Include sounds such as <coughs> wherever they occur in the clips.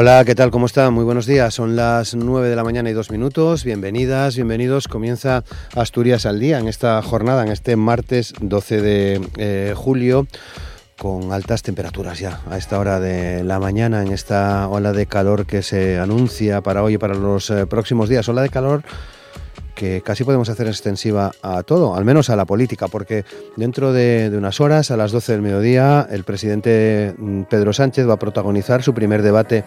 Hola, ¿qué tal? ¿Cómo está? Muy buenos días. Son las 9 de la mañana y dos minutos. Bienvenidas, bienvenidos. Comienza Asturias al día en esta jornada, en este martes 12 de eh, julio con altas temperaturas ya a esta hora de la mañana, en esta ola de calor que se anuncia para hoy y para los eh, próximos días. Ola de calor que casi podemos hacer extensiva a todo, al menos a la política, porque dentro de, unas horas, a las 12 del mediodía, el presidente mm, Pedro Sánchez va a protagonizar su primer debate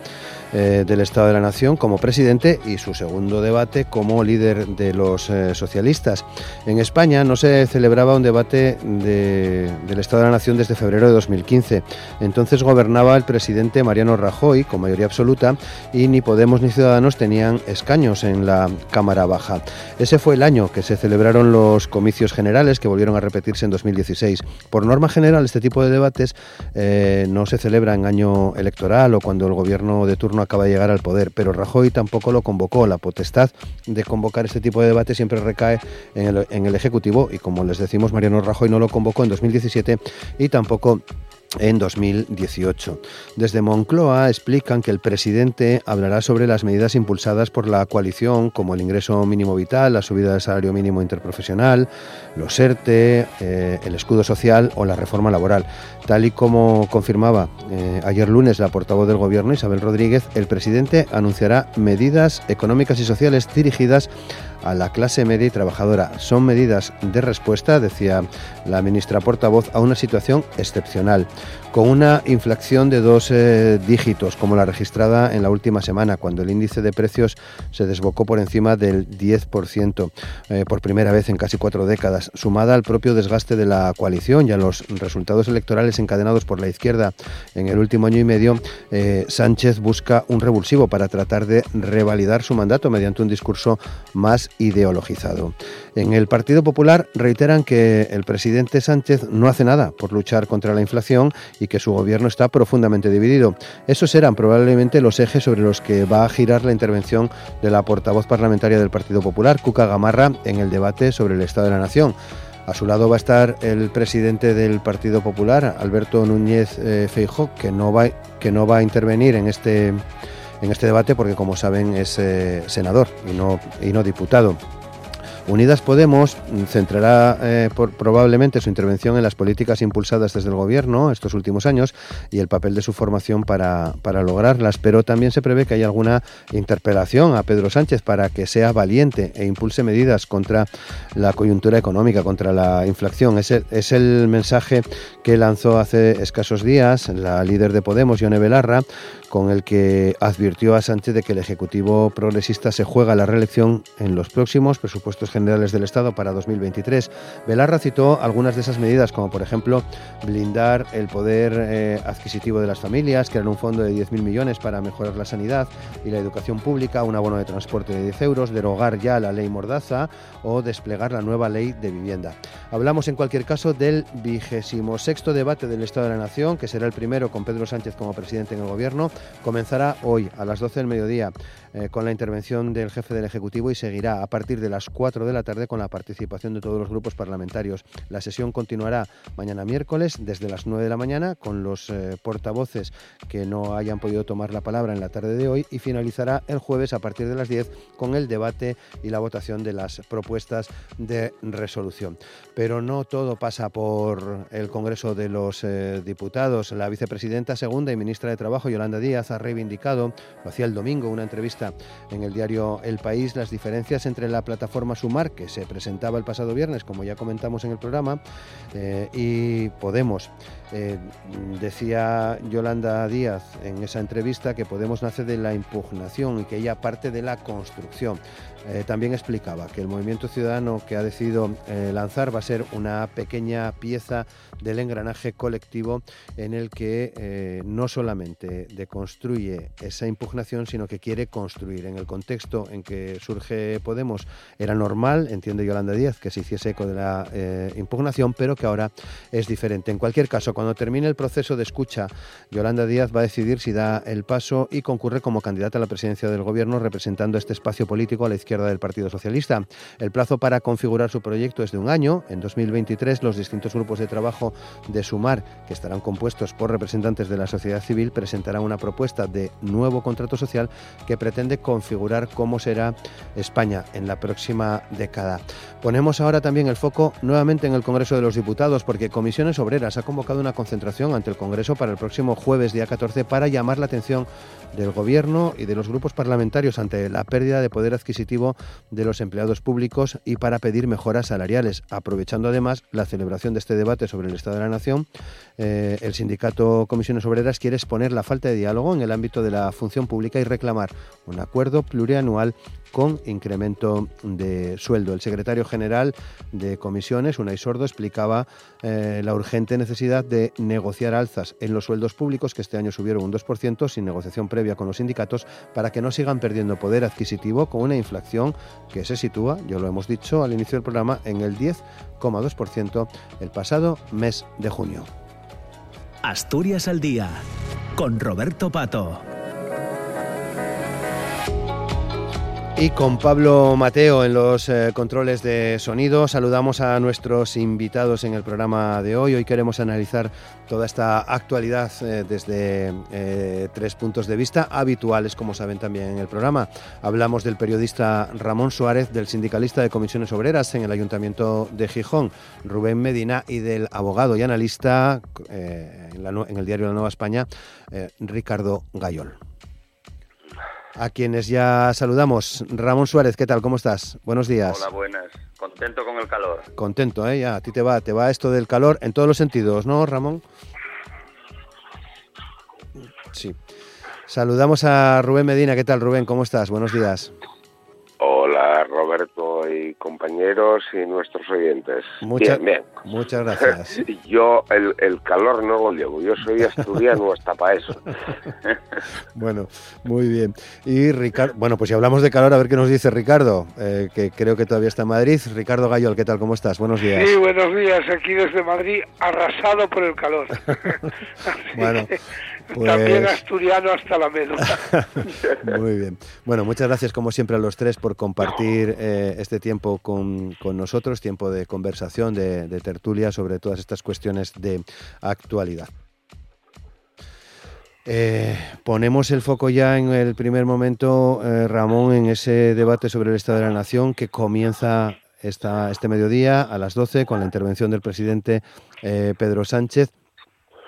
eh, del Estado de la Nación como presidente y su segundo debate como líder de los eh, socialistas. En España no se celebraba un debate del Estado de la Nación desde febrero de 2015. Entonces gobernaba el presidente Mariano Rajoy con mayoría absoluta y ni Podemos ni Ciudadanos tenían escaños en la Cámara Baja. Ese fue el año que se celebraron los comicios generales que volvieron a repetirse en 2016. Por norma general, este tipo de debates eh, no se celebra en año electoral o cuando el gobierno de turno acaba de llegar al poder, pero Rajoy tampoco lo convocó. La potestad de convocar este tipo de debate siempre recae en el, Ejecutivo y como les decimos, Mariano Rajoy no lo convocó en 2017 y tampoco en 2018. Desde Moncloa explican que el presidente hablará sobre las medidas impulsadas por la coalición, como el ingreso mínimo vital, la subida del salario mínimo interprofesional, los ERTE, eh, el escudo social o la reforma laboral. Tal y como confirmaba eh, ayer lunes la portavoz del Gobierno, Isabel Rodríguez, el presidente anunciará medidas económicas y sociales dirigidas a la clase media y trabajadora. Son medidas de respuesta, decía la ministra portavoz, a una situación excepcional con una inflación de dos eh, dígitos, como la registrada en la última semana, cuando el índice de precios se desbocó por encima del 10%, eh, por primera vez en casi cuatro décadas, sumada al propio desgaste de la coalición y a los resultados electorales encadenados por la izquierda en el último año y medio, eh, Sánchez busca un revulsivo para tratar de revalidar su mandato mediante un discurso más ideologizado. En el Partido Popular reiteran que el presidente Sánchez no hace nada por luchar contra la inflación y que su gobierno está profundamente dividido. Esos serán probablemente los ejes sobre los que va a girar la intervención de la portavoz parlamentaria del Partido Popular, Cuca Gamarra, en el debate sobre el Estado de la Nación. A su lado va a estar el presidente del Partido Popular, Alberto Núñez eh, Feijó, que no va, que no va a intervenir en este, en este debate porque, como saben, es eh, senador y no, y no diputado. Unidas Podemos centrará eh, probablemente su intervención en las políticas impulsadas desde el Gobierno estos últimos años y el papel de su formación para, para lograrlas, pero también se prevé que haya alguna interpelación a Pedro Sánchez para que sea valiente e impulse medidas contra la coyuntura económica, contra la inflación. Es el, es el mensaje que lanzó hace escasos días la líder de Podemos, Yone Belarra, con el que advirtió a Sánchez de que el Ejecutivo progresista se juega la reelección en los próximos presupuestos generales del Estado para 2023. Belarra citó algunas de esas medidas, como por ejemplo blindar el poder eh, adquisitivo de las familias, crear un fondo de 10.000 millones para mejorar la sanidad y la educación pública, un abono de transporte de 10 euros, derogar ya la ley Mordaza o desplegar la nueva ley de vivienda. Hablamos en cualquier caso del vigésimo sexto debate del Estado de la Nación, que será el primero con Pedro Sánchez como presidente en el Gobierno. Comenzará hoy a las 12 del mediodía eh, con la intervención del jefe del Ejecutivo y seguirá a partir de las 4 de la tarde con la participación de todos los grupos parlamentarios. La sesión continuará mañana miércoles desde las 9 de la mañana con los eh, portavoces que no hayan podido tomar la palabra en la tarde de hoy y finalizará el jueves a partir de las 10 con el debate y la votación de las propuestas de resolución. No todo pasa por el Congreso de los eh, Diputados. La vicepresidenta segunda y ministra de Trabajo, Yolanda Díaz, ha reivindicado, lo hacía el domingo, una entrevista en el diario El País las diferencias entre la plataforma Suma Sumar, que se presentaba el pasado viernes, como ya comentamos en el programa, eh, y Podemos. Eh, decía Yolanda Díaz en esa entrevista que Podemos nace de la impugnación y que ella parte de la construcción. Eh, también explicaba que el movimiento ciudadano que ha decidido eh, lanzar va a ser una pequeña pieza del engranaje colectivo en el que no solamente deconstruye esa impugnación, sino que quiere construir. En el contexto en que surge Podemos era normal, entiende Yolanda Díaz, que se hiciese eco de la impugnación, pero que ahora es diferente. En cualquier caso, cuando termine el proceso de escucha, Yolanda Díaz va a decidir si da el paso y concurre como candidata a la presidencia del Gobierno representando este espacio político a la izquierda del Partido Socialista. El plazo para configurar su proyecto es de un año. En 2023 los distintos grupos de trabajo de Sumar, que estarán compuestos por representantes de la sociedad civil, presentarán una propuesta de nuevo contrato social que pretende configurar cómo será España en la próxima década. Ponemos ahora también el foco nuevamente en el Congreso de los Diputados porque Comisiones Obreras ha convocado una concentración ante el Congreso para el próximo jueves día 14 para llamar la atención del Gobierno y de los grupos parlamentarios ante la pérdida de poder adquisitivo de los empleados públicos y para pedir mejoras salariales, aprovechando además la celebración de este debate sobre el Estado de la Nación. Eh, el sindicato Comisiones Obreras quiere exponer la falta de diálogo en el ámbito de la función pública y reclamar un acuerdo plurianual con incremento de sueldo. El secretario general de comisiones, Unai Sordo, explicaba eh, la urgente necesidad de negociar alzas en los sueldos públicos, que este año subieron un 2% sin negociación previa con los sindicatos, para que no sigan perdiendo poder adquisitivo con una inflación que se sitúa, ya lo hemos dicho al inicio del programa, en el 10,2% el pasado mes de junio. Asturias al día, con Roberto Pato. Y con Pablo Mateo en los eh, controles de sonido, saludamos a nuestros invitados en el programa de hoy. Hoy queremos analizar toda esta actualidad eh, desde eh, tres puntos de vista habituales, como saben también en el programa. Hablamos del periodista Ramón Suárez, del sindicalista de comisiones obreras en el Ayuntamiento de Gijón, Rubén Medina, y del abogado y analista en, en, el diario La Nueva España, Ricardo Gayol a quienes ya saludamos. Ramón Suárez, ¿qué tal? ¿Cómo estás? Buenos días. Hola, buenas. Contento con el calor. Contento, ¿eh? Ya, a ti te va, te va esto del calor en todos los sentidos, ¿no, Ramón? Sí. Saludamos a Rubén Medina. ¿Qué tal, Rubén? ¿Cómo estás? Buenos días. Roberto y compañeros y nuestros oyentes. bien, bien. Muchas gracias. <laughs> Yo el, calor no lo llevo, yo soy asturiano hasta para eso. <laughs> bueno, muy bien. Y Ricardo, bueno, pues si hablamos de calor, a ver qué nos dice Ricardo, eh, que creo que todavía está en Madrid. Ricardo Gayol, ¿qué tal? ¿Cómo estás? Buenos días. Sí, buenos días, aquí desde Madrid, arrasado por el calor. <laughs> bueno, también pues asturiano hasta la médula. <laughs> Muy bien. Bueno, muchas gracias como siempre a los tres por compartir eh, este tiempo con, nosotros, tiempo de conversación, de, tertulia sobre todas estas cuestiones de actualidad. Eh, ponemos el foco ya en el primer momento, eh, Ramón, en ese debate sobre el Estado de la Nación que comienza esta, este mediodía a las 12 con la intervención del presidente Pedro Sánchez.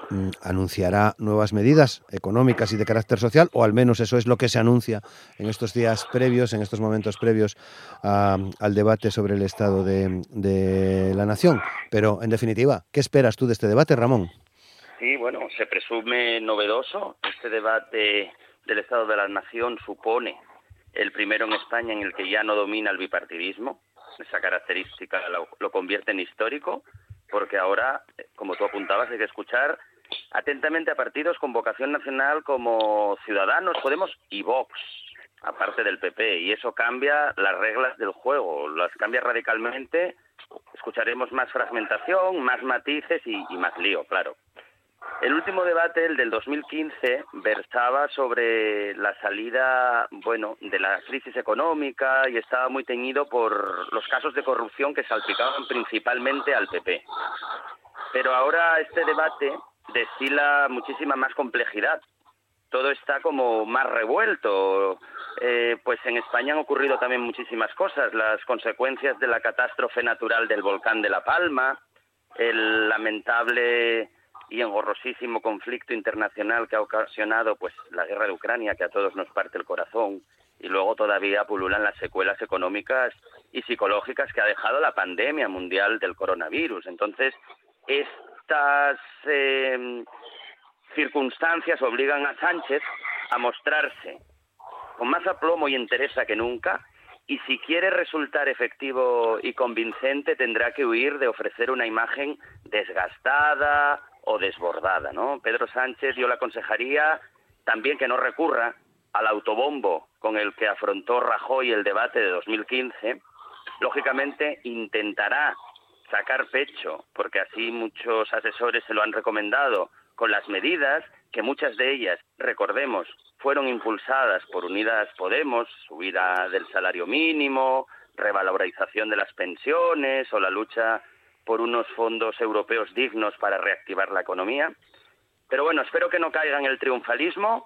Mm, anunciará nuevas medidas económicas y de carácter social, o al menos eso es lo que se anuncia en estos días previos, en estos momentos previos al debate sobre el estado de, la nación. Pero, en definitiva, ¿qué esperas tú de este debate, Ramón? Sí, bueno, se presume novedoso. Este debate del estado de la nación supone el primero en España en el que ya no domina el bipartidismo. Esa característica lo convierte en histórico porque ahora, como tú apuntabas, hay que escuchar atentamente a partidos con vocación nacional como Ciudadanos, Podemos y Vox, aparte del PP, y eso cambia las reglas del juego, las cambia radicalmente. Escucharemos más fragmentación, más matices y, más lío, claro. El último debate, el del 2015, versaba sobre la salida, bueno, de la crisis económica y estaba muy teñido por los casos de corrupción que salpicaban principalmente al PP. Pero ahora este debate destila muchísima más complejidad. Todo está como más revuelto. Eh, pues en España han ocurrido también muchísimas cosas. Las consecuencias de la catástrofe natural del volcán de La Palma, el lamentable y engorrosísimo conflicto internacional que ha ocasionado pues la guerra de Ucrania, que a todos nos parte el corazón, y luego todavía pululan las secuelas económicas y psicológicas que ha dejado la pandemia mundial del coronavirus. Entonces, estas eh, circunstancias obligan a Sánchez a mostrarse con más aplomo y entereza que nunca y si quiere resultar efectivo y convincente tendrá que huir de ofrecer una imagen desgastada o desbordada, ¿no? Pedro Sánchez yo le aconsejaría también que no recurra al autobombo con el que afrontó Rajoy el debate de 2015. Lógicamente intentará sacar pecho, porque así muchos asesores se lo han recomendado, con las medidas que muchas de ellas, recordemos, fueron impulsadas por Unidas Podemos, subida del salario mínimo, revalorización de las pensiones o la lucha por unos fondos europeos dignos para reactivar la economía. Pero bueno, espero que no caiga en el triunfalismo.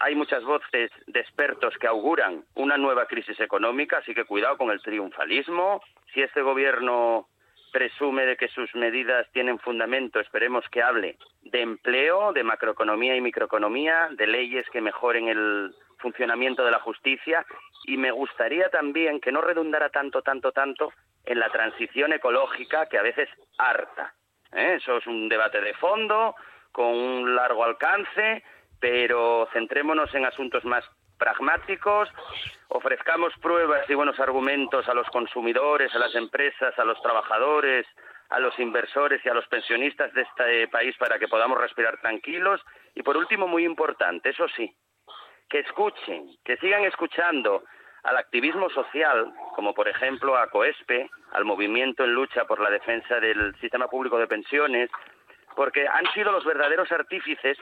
Hay muchas voces de expertos que auguran una nueva crisis económica, así que cuidado con el triunfalismo. Si este gobierno presume de que sus medidas tienen fundamento, esperemos que hable de empleo, de macroeconomía y microeconomía, de leyes que mejoren el funcionamiento de la justicia y me gustaría también que no redundara tanto, tanto, tanto en la transición ecológica que a veces harta. ¿eh? Eso es un debate de fondo, con un largo alcance, pero centrémonos en asuntos más pragmáticos, ofrezcamos pruebas y buenos argumentos a los consumidores, a las empresas, a los trabajadores, a los inversores y a los pensionistas de este país para que podamos respirar tranquilos. Y por último, muy importante, eso sí, que escuchen, que sigan escuchando al activismo social, como por ejemplo a COESPE, al movimiento en lucha por la defensa del sistema público de pensiones, porque han sido los verdaderos artífices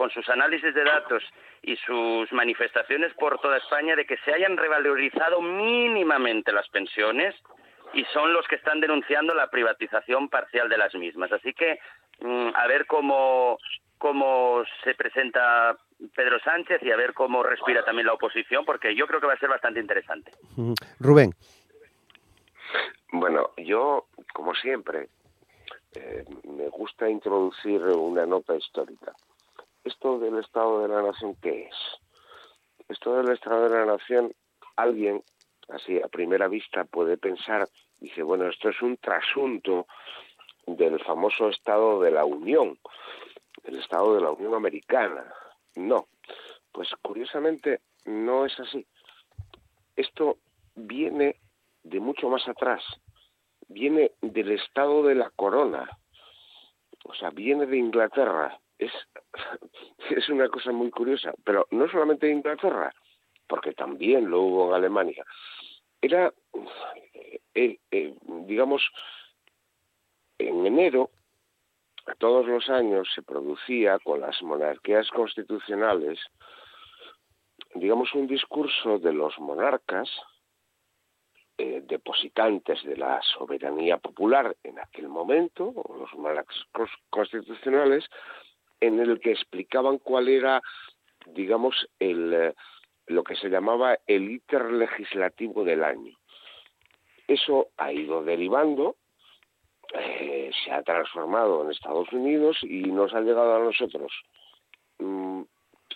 con sus análisis de datos y sus manifestaciones por toda España de que se hayan revalorizado mínimamente las pensiones y son los que están denunciando la privatización parcial de las mismas. Así que mm, a ver cómo, cómo se presenta Pedro Sánchez y a ver cómo respira también la oposición, porque yo creo que va a ser bastante interesante. Rubén. Bueno, yo, como siempre, eh, me gusta introducir una nota histórica esto del Estado de la Nación, ¿qué es? Esto del Estado de la Nación, alguien, así a primera vista, puede pensar, dice, bueno, esto es un trasunto del famoso Estado de la Unión, el Estado de la Unión Americana. No, pues curiosamente no es así. Esto viene de mucho más atrás, viene del Estado de la Corona, o sea, viene de Inglaterra, es, <laughs> es una cosa muy curiosa, pero no solamente en Inglaterra, porque también lo hubo en Alemania. Era, eh, eh, digamos, en enero, todos los años se producía con las monarquías constitucionales, digamos, un discurso de los monarcas, eh, depositantes de la soberanía popular en aquel momento, los monarcas constitucionales, en el que explicaban cuál era, digamos, el, eh, lo que se llamaba el íter legislativo del año. Eso ha ido derivando, eh, se ha transformado en Estados Unidos y nos ha llegado a nosotros. Mm,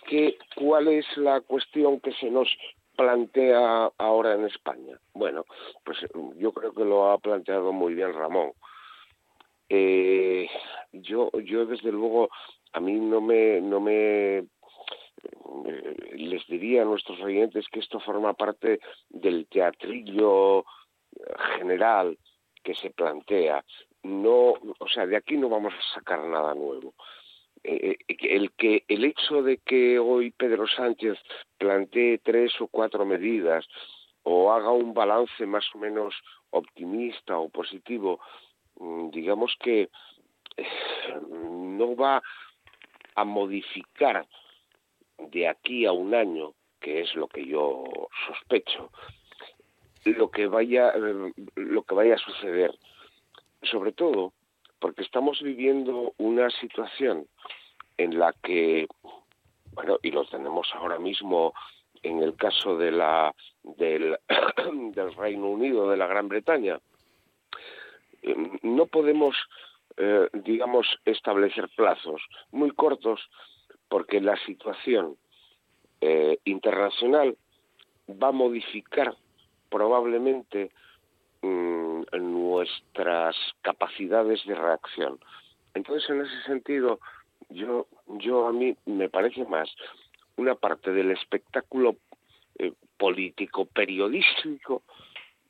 ¿Qué, ¿Cuál es la cuestión que se nos plantea ahora en España? Bueno, pues yo creo que lo ha planteado muy bien Ramón. Eh, yo, yo desde luego a mí no me, no me eh, les diría a nuestros oyentes que esto forma parte del teatrillo general que se plantea. No, o sea, de aquí no vamos a sacar nada nuevo. Eh, eh, el que el hecho de que hoy Pedro Sánchez plantee tres o cuatro medidas o haga un balance más o menos optimista o positivo, mm, digamos que no va a modificar de aquí a un año, que es lo que yo sospecho, lo que vaya lo que vaya a suceder, sobre todo porque estamos viviendo una situación en la que bueno, y lo tenemos ahora mismo en el caso de la del, <coughs> del Reino Unido, de la Gran Bretaña, no podemos eh, digamos, establecer plazos muy cortos porque la situación eh, internacional va a modificar probablemente mm, nuestras capacidades de reacción. Entonces, en ese sentido, yo, yo a mí me parece más una parte del espectáculo eh, político periodístico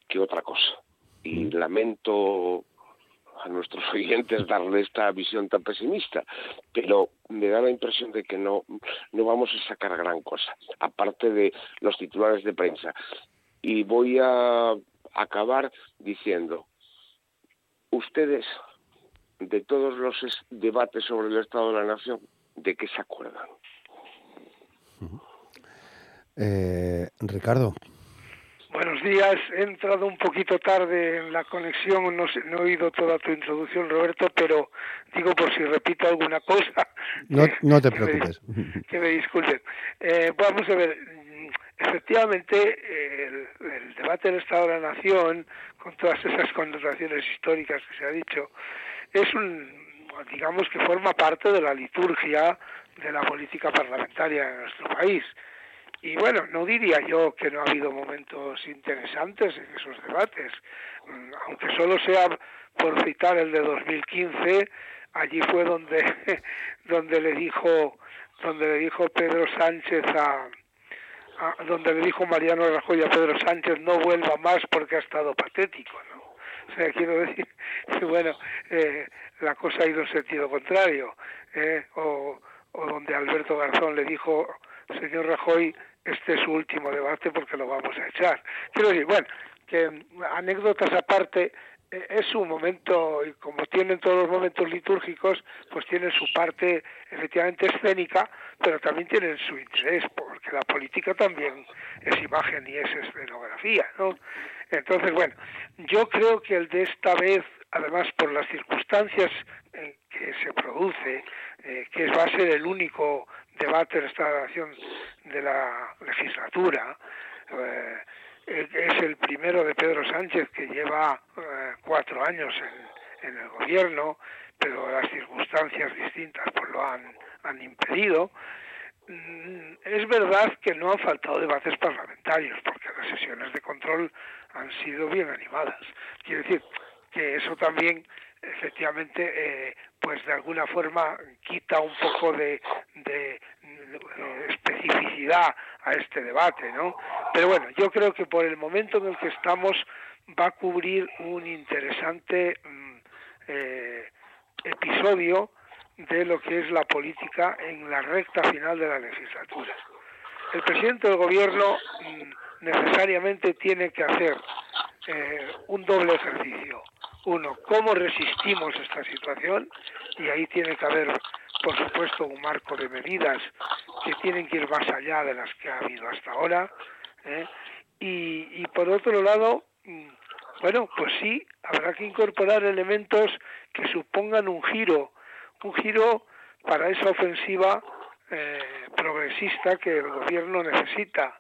que otra cosa. Y lamento a nuestros <laughs> oyentes darle esta visión tan pesimista, pero me da la impresión de que no, no vamos a sacar gran cosa, aparte de los titulares de prensa. Y voy a acabar diciendo, ustedes, de todos los debates sobre el Estado de la Nación, ¿de qué se acuerdan? Eh, Ricardo. Buenos días, he entrado un poquito tarde en la conexión, no, he oído toda tu introducción, Roberto, pero digo por si repito alguna cosa. No, te preocupes. <laughs> que me disculpen. Eh, vamos a ver, efectivamente, el, debate del Estado de la Nación, con todas esas connotaciones históricas que se ha dicho, es un, digamos que forma parte de la liturgia de la política parlamentaria en nuestro país. Y bueno, no diría yo que no ha habido momentos interesantes en esos debates, mm, aunque solo sea por citar el de 2015, allí fue donde <laughs> donde le dijo donde le dijo Pedro Sánchez a, donde le dijo Mariano Rajoy a Pedro Sánchez no vuelva más porque ha estado patético, ¿no? O sea, quiero decir bueno, eh, la cosa ha ido en sentido contrario, eh, o, o donde Alberto Garzón le dijo señor Rajoy este es su último debate porque lo vamos a echar. Quiero decir, bueno, que mm, anécdotas aparte, eh, es un momento, como tienen todos los momentos litúrgicos, pues tienen su parte efectivamente escénica, pero también tienen su interés, porque la política también es imagen y es escenografía, ¿no? Entonces, bueno, yo creo que el de esta vez, además por las circunstancias en que se produce, eh, que va a ser el único debate de esta nación de la legislatura. Eh, es el primero de Pedro Sánchez que lleva eh, cuatro años en, el gobierno, pero las circunstancias distintas pues lo han, han impedido. Mm, es verdad que no han faltado debates parlamentarios, porque las sesiones de control han sido bien animadas. Quiere decir que eso también efectivamente eh, pues de alguna forma quita un poco de, especificidad a este debate, ¿no? Pero bueno, yo creo que por el momento en el que estamos va a cubrir un interesante mm, eh, episodio de lo que es la política en la recta final de la legislatura. El presidente del gobierno mm, necesariamente tiene que hacer eh, un doble ejercicio uno, cómo resistimos esta situación y ahí tiene que haber, por supuesto, un marco de medidas que tienen que ir más allá de las que ha habido hasta ahora. ¿eh? Y, y por otro lado, mm, bueno, pues sí, habrá que incorporar elementos que supongan un giro, un giro para esa ofensiva eh, progresista que el gobierno necesita,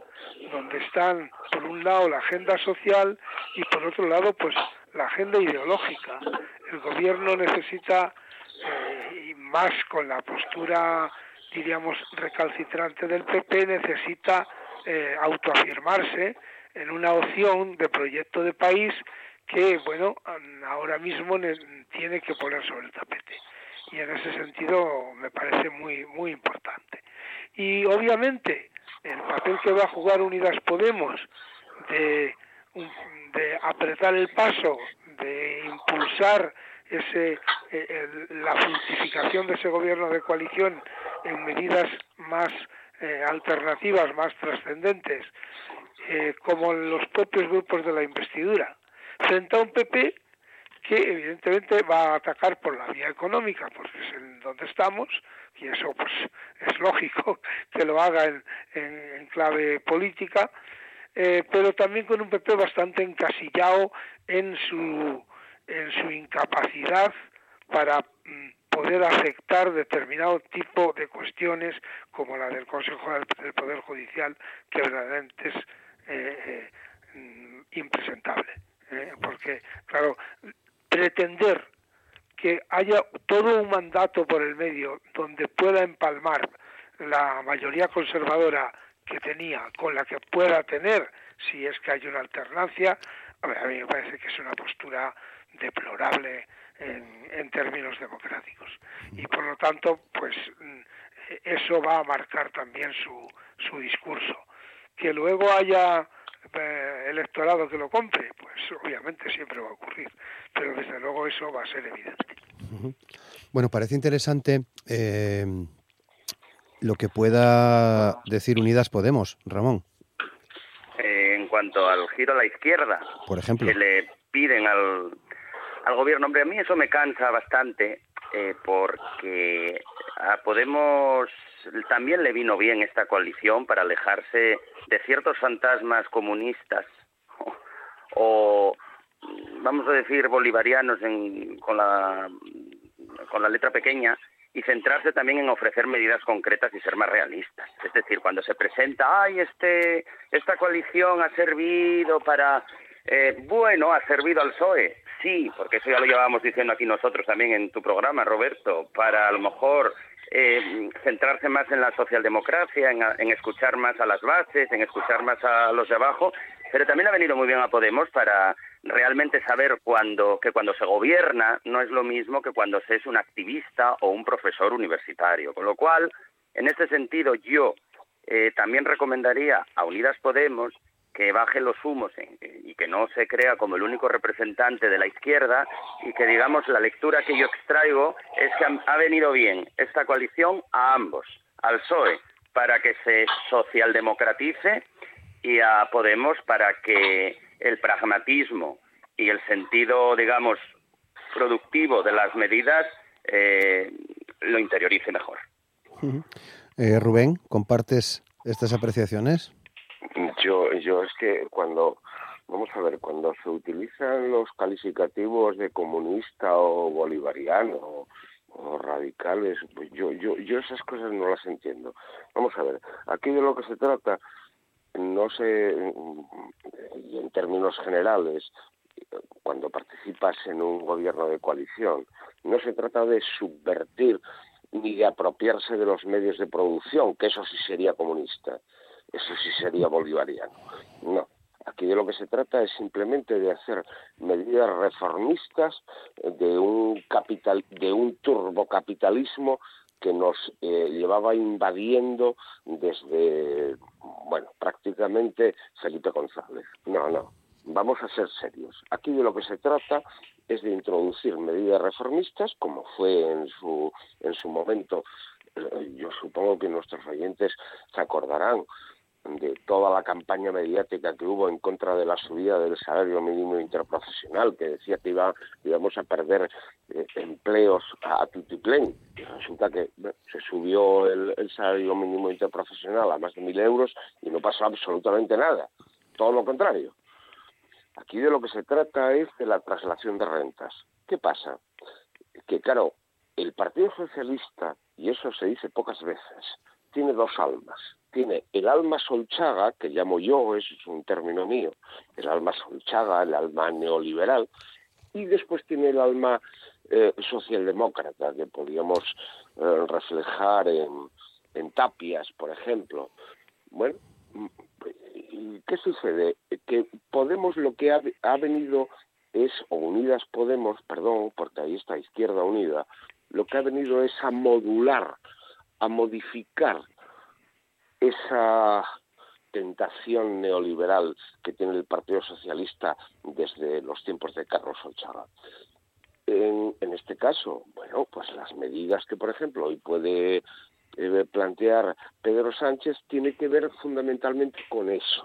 donde están por un lado la agenda social y por otro lado pues la agenda ideológica. El gobierno necesita, más con la postura, diríamos, recalcitrante del PP, necesita eh, autoafirmarse en una opción de proyecto de país que, bueno, ahora mismo tiene que poner sobre el tapete. Y en ese sentido me parece muy, muy importante. Y obviamente el papel que va a jugar Unidas Podemos de de apretar el paso, de impulsar ese, eh, la fructificación de ese gobierno de coalición en medidas más eh, alternativas, más trascendentes, eh, como los propios grupos de la investidura, frente a un PP que evidentemente va a atacar por la vía económica, porque es en donde estamos, y eso pues es lógico <laughs> que lo haga en clave política, eh, pero también con un PP bastante encasillado en su, en su incapacidad para mm, poder aceptar determinado tipo de cuestiones como la del Consejo del Poder Judicial, que verdaderamente es eh, eh, impresentable. porque, claro, pretender que haya todo un mandato por el medio donde pueda empalmar la mayoría conservadora que tenía con la que pueda tener si es que hay una alternancia, a mí me parece que es una postura deplorable en, en términos democráticos. Y por lo tanto, pues mm, eso va a marcar también su, su discurso. Que luego haya eh, electorado que lo compre, pues obviamente siempre va a ocurrir, pero desde luego eso va a ser evidente. Bueno, parece interesante eh, lo que pueda decir Unidas Podemos, Ramón. Eh, en cuanto al giro a la izquierda, por ejemplo, que le piden al, al gobierno, hombre, a mí eso me cansa bastante, porque a Podemos también le vino bien esta coalición para alejarse de ciertos fantasmas comunistas <laughs> o, vamos a decir bolivarianos con la con la letra pequeña y centrarse también en ofrecer medidas concretas y ser más realistas. Es decir, cuando se presenta, ay, este, esta coalición ha servido para, eh, bueno, ha servido al PSOE, sí, porque eso ya lo llevábamos diciendo aquí nosotros también en tu programa, Roberto, para a lo mejor eh, centrarse más en la socialdemocracia, en, escuchar más a las bases, en escuchar más a los de abajo, pero también ha venido muy bien a Podemos para realmente saber cuando, que cuando se gobierna no es lo mismo que cuando se es un activista o un profesor universitario. Con lo cual, en este sentido, yo eh, también recomendaría a Unidas Podemos que baje los humos y que no se crea como el único representante de la izquierda y que digamos la lectura que yo extraigo es que ha venido bien esta coalición a ambos, al PSOE para que se socialdemocratice y a Podemos para que el pragmatismo y el sentido, digamos, productivo de las medidas eh, lo interiorice mejor. Eh, Rubén, ¿compartes estas apreciaciones? Yo, yo es que cuando, vamos a ver, cuando se utilizan los calificativos de comunista o bolivariano o, radicales, pues yo, yo, yo esas cosas no las entiendo. Vamos a ver, aquí de lo que se trata, no sé, y en términos generales, cuando participas en un gobierno de coalición, no se trata de subvertir ni de apropiarse de los medios de producción, que eso sí sería comunista eso sí sería bolivariano. No, aquí de lo que se trata es simplemente de hacer medidas reformistas de un capital, de un turbocapitalismo que nos eh, llevaba invadiendo desde, bueno, prácticamente Felipe González. No, no, vamos a ser serios. Aquí de lo que se trata es de introducir medidas reformistas, como fue en su, en su momento, eh, yo supongo que nuestros oyentes se acordarán, de toda la campaña mediática que hubo en contra de la subida del salario mínimo interprofesional, que decía que iba, íbamos a perder eh, empleos a, tutiplén. Y resulta que se subió el, el, salario mínimo interprofesional a más de mil euros y no pasó absolutamente nada. Todo lo contrario. Aquí de lo que se trata es de la traslación de rentas. ¿Qué pasa? Que claro, el Partido Socialista, y eso se dice pocas veces, tiene dos almas tiene el alma solchaga, que llamo yo, es un término mío, el alma solchaga, el alma neoliberal, y después tiene el alma eh, socialdemócrata, que podríamos eh, reflejar en, en Tapias, por ejemplo. Bueno, ¿qué sucede? Que Podemos lo que ha, ha venido es, o Unidas Podemos, perdón, porque ahí está Izquierda Unida, lo que ha venido es a modular, a modificar esa tentación neoliberal que tiene el Partido Socialista desde los tiempos de Carlos Olchaga. En, en, este caso, bueno, pues las medidas que, por ejemplo, hoy puede eh, plantear Pedro Sánchez tiene que ver fundamentalmente con eso,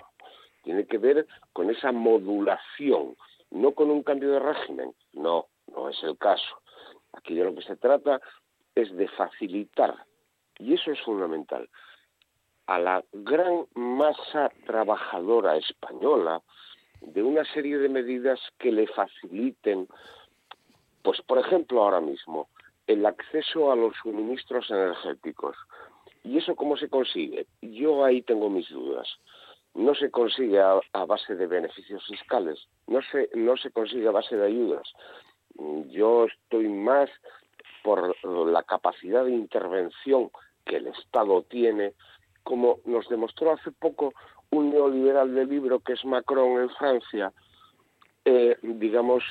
tiene que ver con esa modulación, no con un cambio de régimen, no, no es el caso. Aquí de lo que se trata es de facilitar, y eso es fundamental, a la gran masa trabajadora española de una serie de medidas que le faciliten, pues por ejemplo ahora mismo, el acceso a los suministros energéticos. ¿Y eso cómo se consigue? Yo ahí tengo mis dudas. No se consigue a, base de beneficios fiscales, no se, no se consigue a base de ayudas. Yo estoy más por la capacidad de intervención que el Estado tiene como nos demostró hace poco un neoliberal de libro que es Macron en Francia, eh, digamos,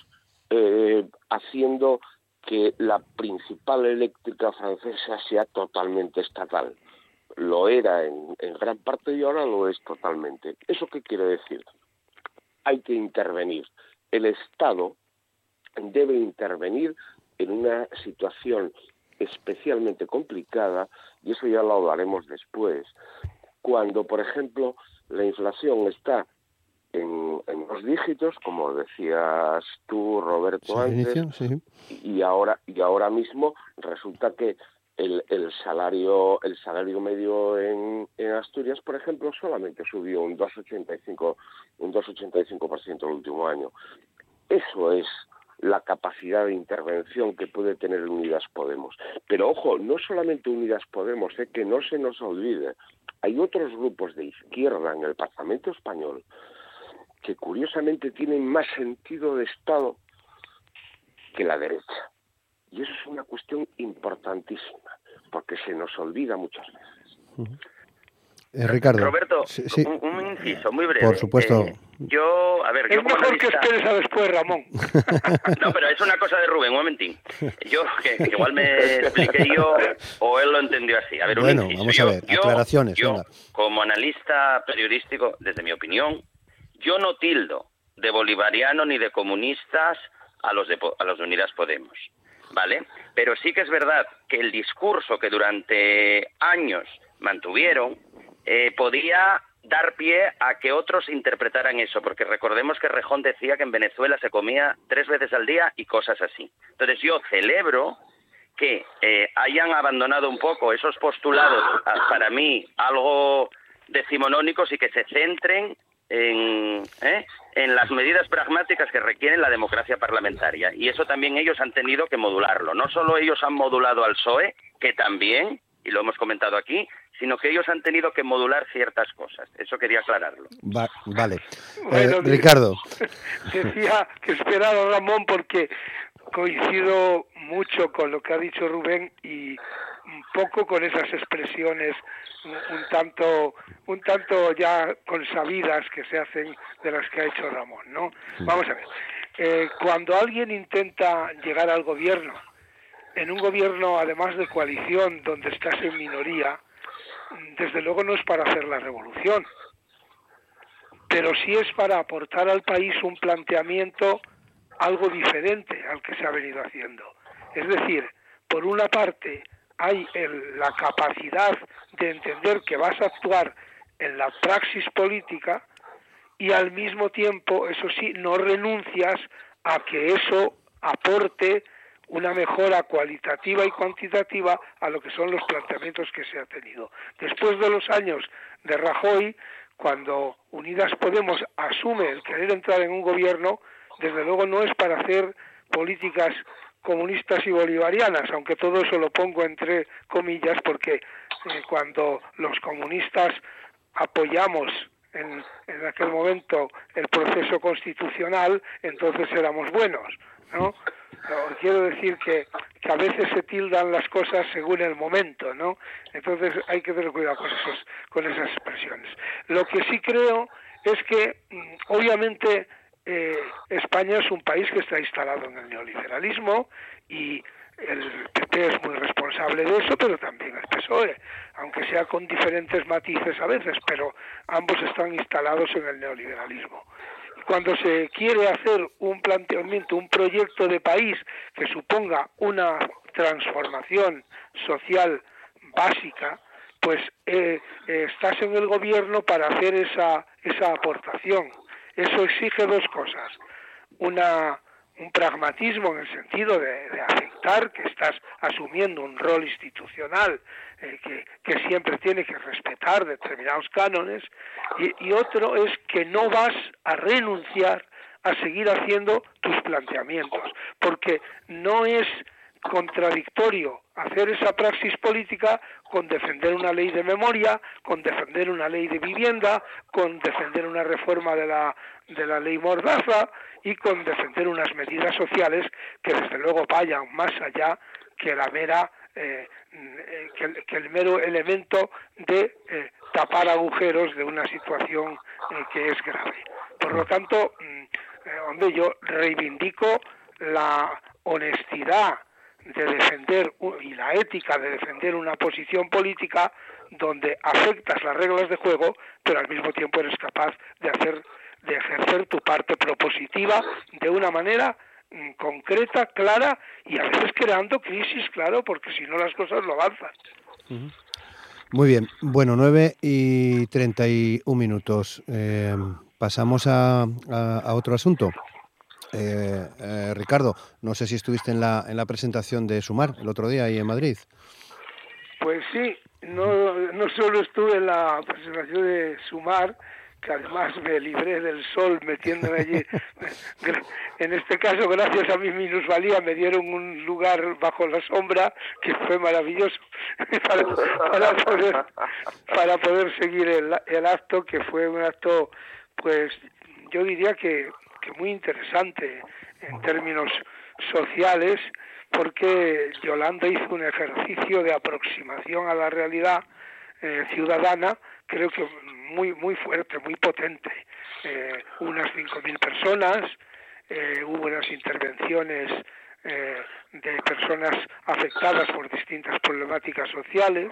eh, haciendo que la principal eléctrica francesa sea totalmente estatal. Lo era en, en gran parte y ahora lo es totalmente. ¿Eso qué quiere decir? Hay que intervenir. El Estado debe intervenir en una situación especialmente complicada, y eso ya lo hablaremos después, cuando, por ejemplo, la inflación está en, en los dígitos, como decías tú, Roberto, antes, y ahora y ahora mismo resulta que el, el salario el salario medio en, en Asturias, por ejemplo, solamente subió un 2,85 un 2,85% el último año. Eso es la capacidad de intervención que puede tener Unidas Podemos. Pero ojo, no solamente Unidas Podemos, eh, que no se nos olvide, hay otros grupos de izquierda en el Parlamento español que curiosamente tienen más sentido de Estado que la derecha. Y eso es una cuestión importantísima, porque se nos olvida muchas veces. Eh, Ricardo. Roberto, Un, inciso muy breve. Por supuesto. Eh, yo, a ver, es yo como mejor que esperes a después, Ramón. <laughs> no, pero es una cosa de Rubén, un momentín. Yo, que, igual me expliqué yo o él lo entendió así. A ver, bueno, un inciso. vamos a ver, yo, aclaraciones. Yo, como analista periodístico, desde mi opinión, yo no tildo de bolivariano ni de comunistas a los de, a los de Unidas Podemos. ¿Vale? Pero sí que es verdad que el discurso que durante años mantuvieron eh, podía dar pie a que otros interpretaran eso, porque recordemos que Rejón decía que en Venezuela se comía tres veces al día y cosas así. Entonces yo celebro que eh, hayan abandonado un poco esos postulados, para mí algo decimonónicos, y que se centren en, ¿eh? en las medidas pragmáticas que requieren la democracia parlamentaria. Y eso también ellos han tenido que modularlo. No solo ellos han modulado al PSOE, que también, y lo hemos comentado aquí, sino que ellos han tenido que modular ciertas cosas. Eso quería aclararlo. vale. Eh, Ricardo. <laughs> Decía que esperaba Ramón porque coincido mucho con lo que ha dicho Rubén y un poco con esas expresiones un, tanto un tanto ya consabidas que se hacen de las que ha hecho Ramón, ¿no? Vamos a ver. Eh, cuando alguien intenta llegar al gobierno, en un gobierno además de coalición donde estás en minoría, desde luego no es para hacer la revolución, pero sí es para aportar al país un planteamiento algo diferente al que se ha venido haciendo. Es decir, por una parte hay la capacidad de entender que vas a actuar en la praxis política y al mismo tiempo, eso sí, no renuncias a que eso aporte una mejora cualitativa y cuantitativa a lo que son los planteamientos que se ha tenido. Después de los años de Rajoy, cuando Unidas Podemos asume el querer entrar en un gobierno, desde luego no es para hacer políticas comunistas y bolivarianas, aunque todo eso lo pongo entre comillas porque eh, cuando los comunistas apoyamos en, en aquel momento el proceso constitucional, entonces éramos buenos, ¿no? Quiero decir que, a veces se tildan las cosas según el momento, ¿no? Entonces hay que tener cuidado con, esos, con esas expresiones. Lo que sí creo es que, mm, obviamente, eh, España es un país que está instalado en el neoliberalismo y el PP es muy responsable de eso, pero también el PSOE, aunque sea con diferentes matices a veces, pero ambos están instalados en el neoliberalismo cuando se quiere hacer un planteamiento, un proyecto de país que suponga una transformación social básica, pues eh, eh, estás en el gobierno para hacer esa, esa aportación. Eso exige dos cosas. Una, un pragmatismo en el sentido de, de aceptar que estás asumiendo un rol institucional eh, que, siempre tiene que respetar determinados cánones y, y otro es que no vas a renunciar a seguir haciendo tus planteamientos, porque no es contradictorio hacer esa praxis política con defender una ley de memoria, con defender una ley de vivienda, con defender una reforma de la, de la ley Mordaza y con defender unas medidas sociales que desde luego vayan más allá que la mera eh, que, el, mero elemento de eh, tapar agujeros de una situación eh, que es grave. Por lo tanto, mm, donde yo reivindico la honestidad de defender y la ética de defender una posición política donde afectas las reglas de juego, pero al mismo tiempo eres capaz de hacer de ejercer tu parte propositiva de una manera concreta, clara y a veces creando crisis, claro, porque si no las cosas no avanzan. Muy bien, bueno, 9 y 31 minutos. Eh, pasamos a, a, otro asunto. Eh, eh, Ricardo, no sé si estuviste en la, en la presentación de Sumar el otro día ahí en Madrid. Pues sí, no, no solo estuve en la presentación de Sumar, que además me libré del sol metiéndome allí. <laughs> En este caso, gracias a mi minusvalía, me dieron un lugar bajo la sombra que fue maravilloso <laughs> para, poder, para poder seguir el, el acto, que fue un acto, pues yo diría que, que muy interesante en términos sociales, porque Yolanda hizo un ejercicio de aproximación a la realidad eh, ciudadana, creo que muy muy fuerte, muy potente. Eh, unas 5.000 personas, eh, hubo unas intervenciones eh, de personas afectadas por distintas problemáticas sociales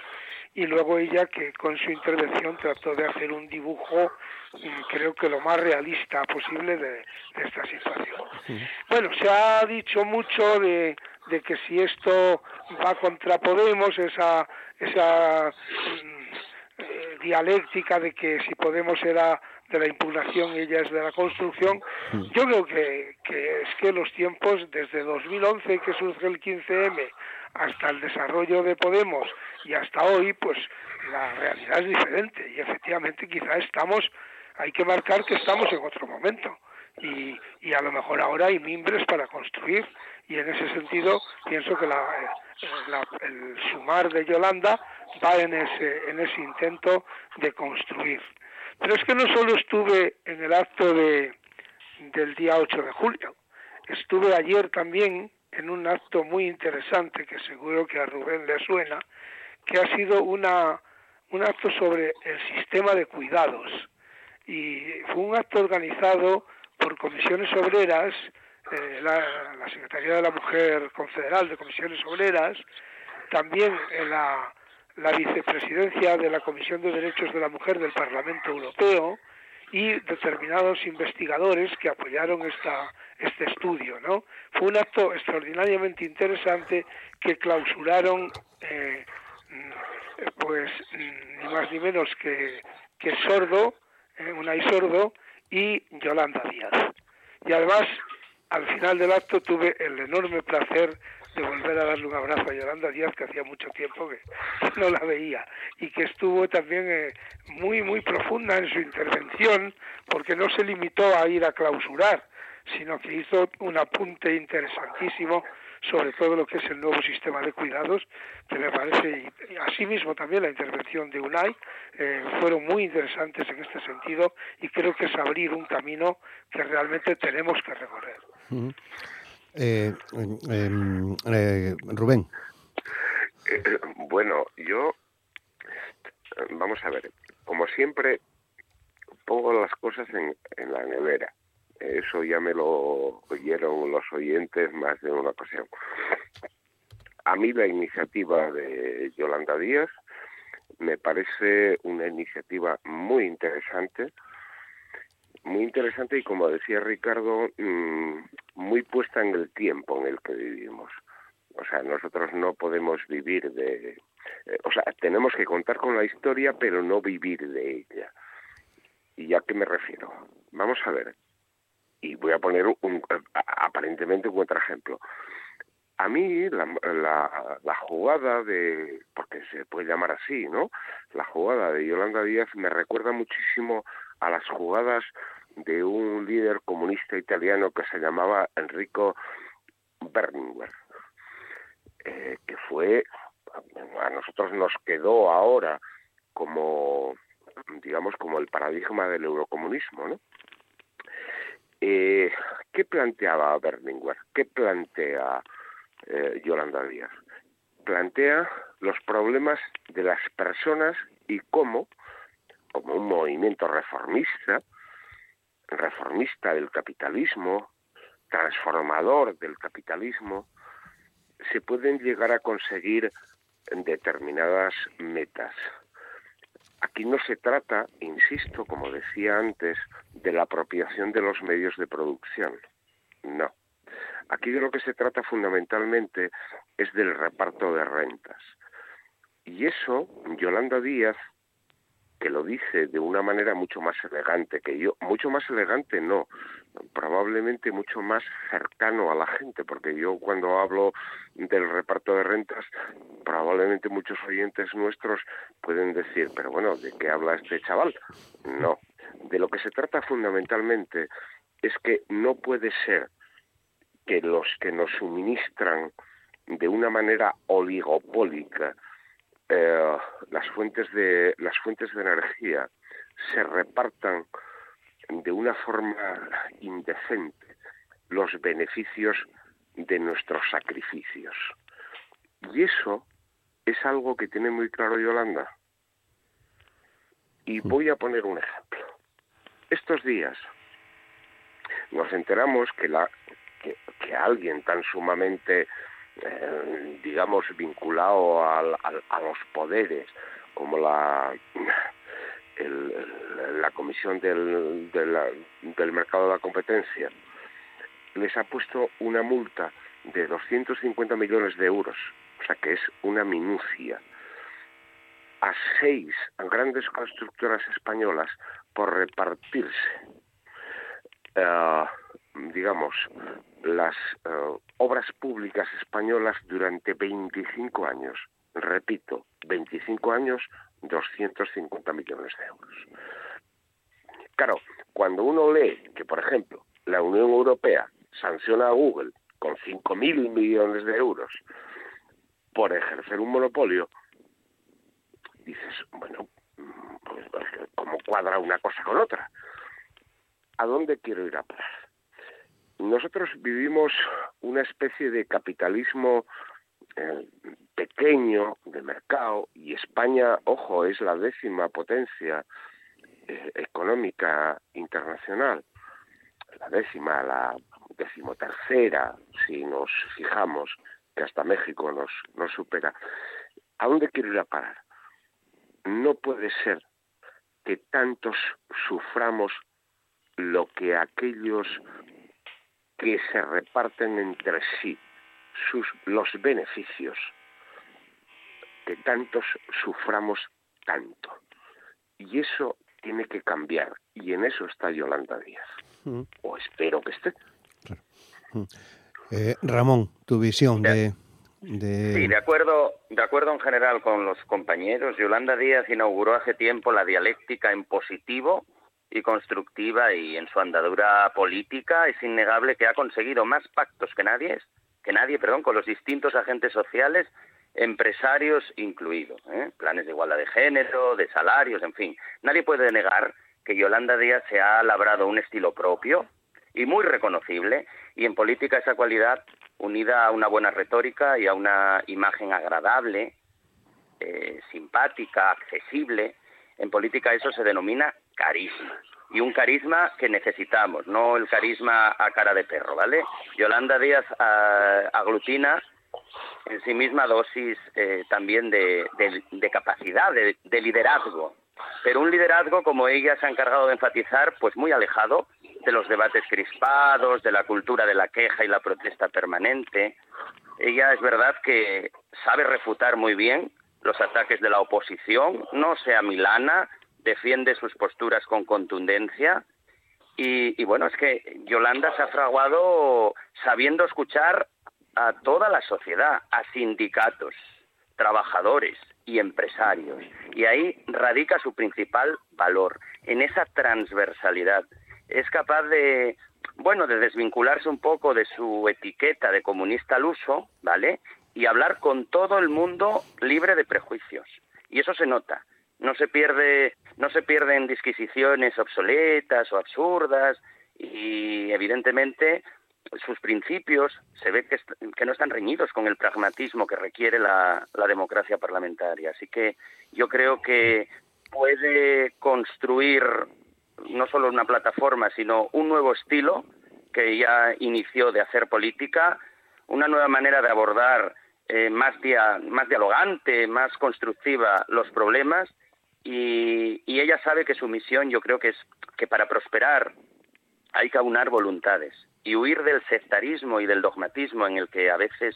y luego ella que con su intervención trató de hacer un dibujo mm, creo que lo más realista posible de, esta situación. Bueno, se ha dicho mucho de, de que si esto va contra Podemos, esa, esa mm, dialéctica de que si Podemos era de la impugnación y ella es de la construcción. Yo creo que, que es que los tiempos, desde 2011 que surge el 15M hasta el desarrollo de Podemos y hasta hoy, pues la realidad es diferente. Y efectivamente quizá estamos, hay que marcar que estamos en otro momento y, y a lo mejor ahora hay mimbres para construir y en ese sentido pienso que la, el sumar de Yolanda va en ese, en ese intento de construir. Pero es que no solo estuve en el acto de, del día 8 de julio, estuve ayer también en un acto muy interesante que seguro que a Rubén le suena, que ha sido una, un acto sobre el sistema de cuidados. Y fue un acto organizado por comisiones obreras, eh, la, la, Secretaría de la Mujer Confederal de Comisiones Obreras, también en la, la vicepresidencia de la Comisión de Derechos de la Mujer del Parlamento Europeo y determinados investigadores que apoyaron esta, este estudio. ¿no? Fue un acto extraordinariamente interesante que clausuraron eh, pues ni más ni menos que, que Sordo, eh, Unai Sordo y Yolanda Díaz. Y además, al final del acto tuve el enorme placer de volver a darle un abrazo a Yolanda Díaz, que hacía mucho tiempo que, <laughs> no la veía, y que estuvo también eh, muy, muy profunda en su intervención, porque no se limitó a ir a clausurar, sino que hizo un apunte interesantísimo sobre todo lo que es el nuevo sistema de cuidados, que me parece, y asimismo también la intervención de UNAI, eh, fueron muy interesantes en este sentido y creo que es abrir un camino que realmente tenemos que recorrer. Eh, em, eh, Rubén. Eh, bueno, yo, vamos a ver, como siempre, pongo las cosas en, en la nevera. Eso ya me lo oyeron los oyentes más de una ocasión. A mí la iniciativa de Yolanda Díaz me parece una iniciativa muy interesante muy interesante y como decía Ricardo, mm, muy puesta en el tiempo en el que vivimos. O sea, nosotros no podemos vivir de... Eh, o sea, tenemos que contar con la historia, pero no vivir de ella. ¿Y a qué me refiero? Vamos a ver. Y voy a poner un, aparentemente un contraejemplo. A mí la, la, jugada de, porque se puede llamar así, ¿no? La jugada de Yolanda Díaz me recuerda muchísimo a las jugadas de un líder comunista italiano que se llamaba Enrico Berlinguer, eh, que fue, a nosotros nos quedó ahora como, digamos, como el paradigma del eurocomunismo, ¿no? Eh, ¿Qué planteaba Berlinguer? ¿Qué plantea eh, Yolanda Díaz? Plantea los problemas de las personas y cómo, como un movimiento reformista, reformista del capitalismo, transformador del capitalismo, se pueden llegar a conseguir determinadas metas. Aquí no se trata, insisto, como decía antes, de la apropiación de los medios de producción. No. Aquí de lo que se trata fundamentalmente es del reparto de rentas. Y eso, Yolanda Díaz que lo dice de una manera mucho más elegante que yo, mucho más elegante no, probablemente mucho más cercano a la gente, porque yo cuando hablo del reparto de rentas, probablemente muchos oyentes nuestros pueden decir, pero bueno, ¿de qué habla este chaval? No, de lo que se trata fundamentalmente es que no puede ser que los que nos suministran de una manera oligopólica eh, las fuentes de las fuentes de energía se repartan de una forma indecente los beneficios de nuestros sacrificios. Y eso es algo que tiene muy claro Yolanda. Y voy a poner un ejemplo. Estos días nos enteramos que, la, que alguien tan sumamente eh, digamos, vinculado a los poderes, como la, la Comisión del, del Mercado de la Competencia, les ha puesto una multa de 250 millones de euros, o sea que es una minucia, a seis grandes constructoras españolas por repartirse, eh, digamos, las eh, obras públicas españolas durante 25 años. Repito, 25 años, 250 millones de euros. Claro, cuando uno lee que, por ejemplo, la Unión Europea sanciona a Google con 5.000 millones de euros por ejercer un monopolio, dices, bueno, pues, ¿cómo cuadra una cosa con otra? ¿A dónde quiero ir a parar? nosotros vivimos una especie de capitalismo pequeño de mercado y España, ojo, es la décima potencia eh, económica internacional, la décima, la decimotercera, si nos fijamos que hasta México nos, nos supera. ¿A dónde quiero ir a parar? No puede ser que tantos suframos lo que aquellos que se reparten entre sí sus, los beneficios que tantos suframos tanto. Y eso tiene que cambiar. Y en eso está Yolanda Díaz. Mm. O espero que esté. Mm. Eh, Ramón, tu visión de, de... Sí, de acuerdo, de acuerdo en general con los compañeros. Yolanda Díaz inauguró hace tiempo la dialéctica en positivo y constructiva y en su andadura política es innegable que ha conseguido más pactos que nadie, que nadie, perdón, con los distintos agentes sociales, empresarios incluidos, ¿eh? planes de igualdad de género, de salarios, en fin. Nadie puede negar que Yolanda Díaz se ha labrado un estilo propio y muy reconocible y en política esa cualidad unida a una buena retórica y a una imagen agradable, eh, simpática, accesible, en política eso se denomina carisma. Y un carisma que necesitamos, no el carisma a cara de perro, ¿vale? Yolanda Díaz ah, aglutina en sí misma dosis eh, también de, capacidad, de, liderazgo. Pero un liderazgo, como ella se ha encargado de enfatizar, pues muy alejado de los debates crispados, de la cultura de la queja y la protesta permanente. Ella es verdad que sabe refutar muy bien los ataques de la oposición, no sea milana, defiende sus posturas con contundencia y, bueno, es que Yolanda se ha fraguado sabiendo escuchar a toda la sociedad, a sindicatos, trabajadores y empresarios. Y ahí radica su principal valor, en esa transversalidad. Es capaz de, bueno, de desvincularse un poco de su etiqueta de comunista al uso, ¿vale? Y hablar con todo el mundo libre de prejuicios. Y eso se nota no se pierde no se pierden disquisiciones obsoletas o absurdas y evidentemente sus principios se ve que, que no están reñidos con el pragmatismo que requiere la, la democracia parlamentaria. Así que yo creo que puede construir no solo una plataforma, sino un nuevo estilo que ya inició de hacer política, una nueva manera de abordar eh, más, más dialogante, más constructiva los problemas y, y, ella sabe que su misión yo creo que es que para prosperar hay que aunar voluntades y huir del sectarismo y del dogmatismo en el que a veces